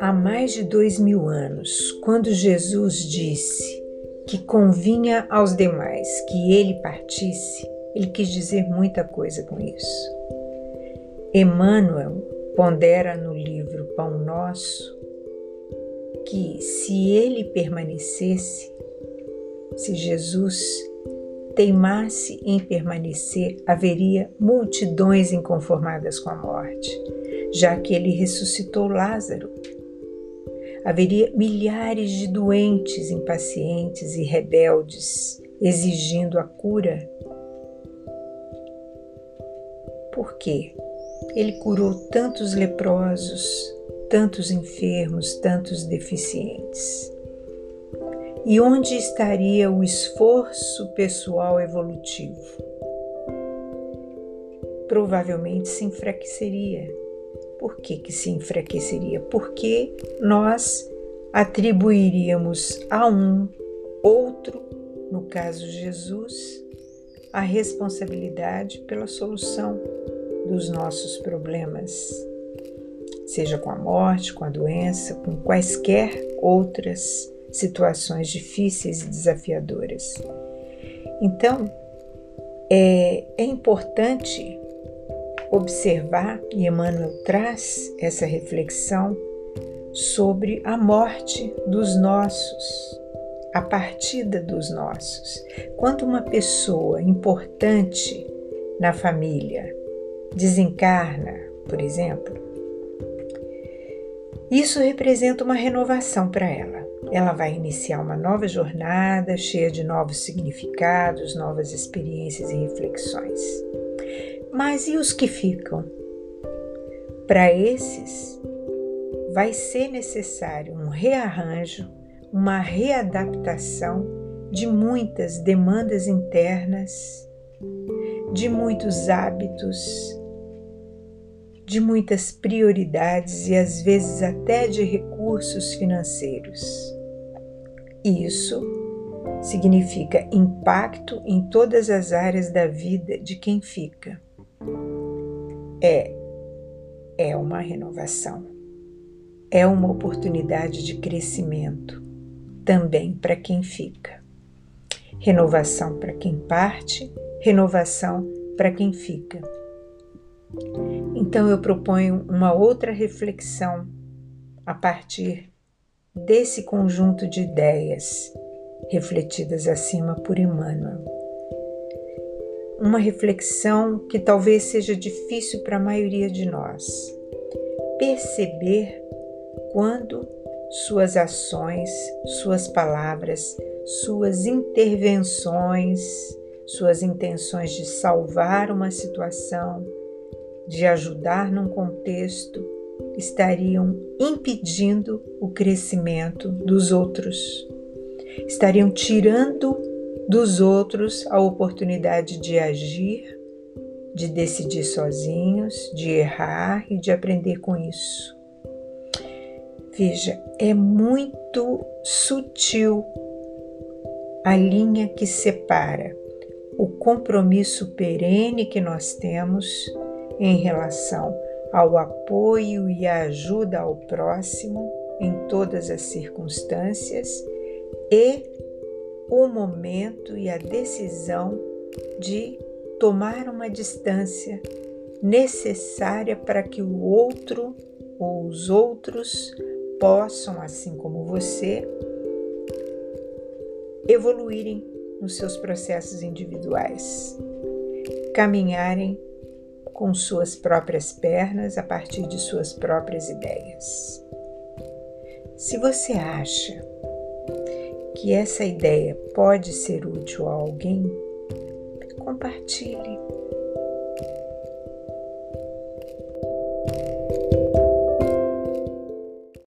Há mais de dois mil anos, quando Jesus disse que convinha aos demais que ele partisse, ele quis dizer muita coisa com isso. Emmanuel pondera no livro Pão Nosso que se ele permanecesse, se Jesus teimasse em permanecer, haveria multidões inconformadas com a morte, já que ele ressuscitou Lázaro haveria milhares de doentes impacientes e rebeldes exigindo a cura. Por quê? Ele curou tantos leprosos, tantos enfermos, tantos deficientes. E onde estaria o esforço pessoal evolutivo? Provavelmente se enfraqueceria por que, que se enfraqueceria? Porque nós atribuiríamos a um outro, no caso Jesus, a responsabilidade pela solução dos nossos problemas, seja com a morte, com a doença, com quaisquer outras situações difíceis e desafiadoras. Então, é, é importante observar, e Emmanuel traz essa reflexão sobre a morte dos nossos, a partida dos nossos. Quando uma pessoa importante na família desencarna, por exemplo, isso representa uma renovação para ela. Ela vai iniciar uma nova jornada cheia de novos significados, novas experiências e reflexões. Mas e os que ficam? Para esses, vai ser necessário um rearranjo, uma readaptação de muitas demandas internas, de muitos hábitos, de muitas prioridades e às vezes até de recursos financeiros. Isso significa impacto em todas as áreas da vida de quem fica é é uma renovação. É uma oportunidade de crescimento também para quem fica. Renovação para quem parte, renovação para quem fica. Então eu proponho uma outra reflexão a partir desse conjunto de ideias refletidas acima por Emmanuel uma reflexão que talvez seja difícil para a maioria de nós. Perceber quando suas ações, suas palavras, suas intervenções, suas intenções de salvar uma situação, de ajudar num contexto, estariam impedindo o crescimento dos outros, estariam tirando dos outros a oportunidade de agir, de decidir sozinhos, de errar e de aprender com isso. Veja, é muito sutil a linha que separa o compromisso perene que nós temos em relação ao apoio e à ajuda ao próximo em todas as circunstâncias e o momento e a decisão de tomar uma distância necessária para que o outro ou os outros possam, assim como você, evoluírem nos seus processos individuais, caminharem com suas próprias pernas a partir de suas próprias ideias. Se você acha que essa ideia pode ser útil a alguém, compartilhe,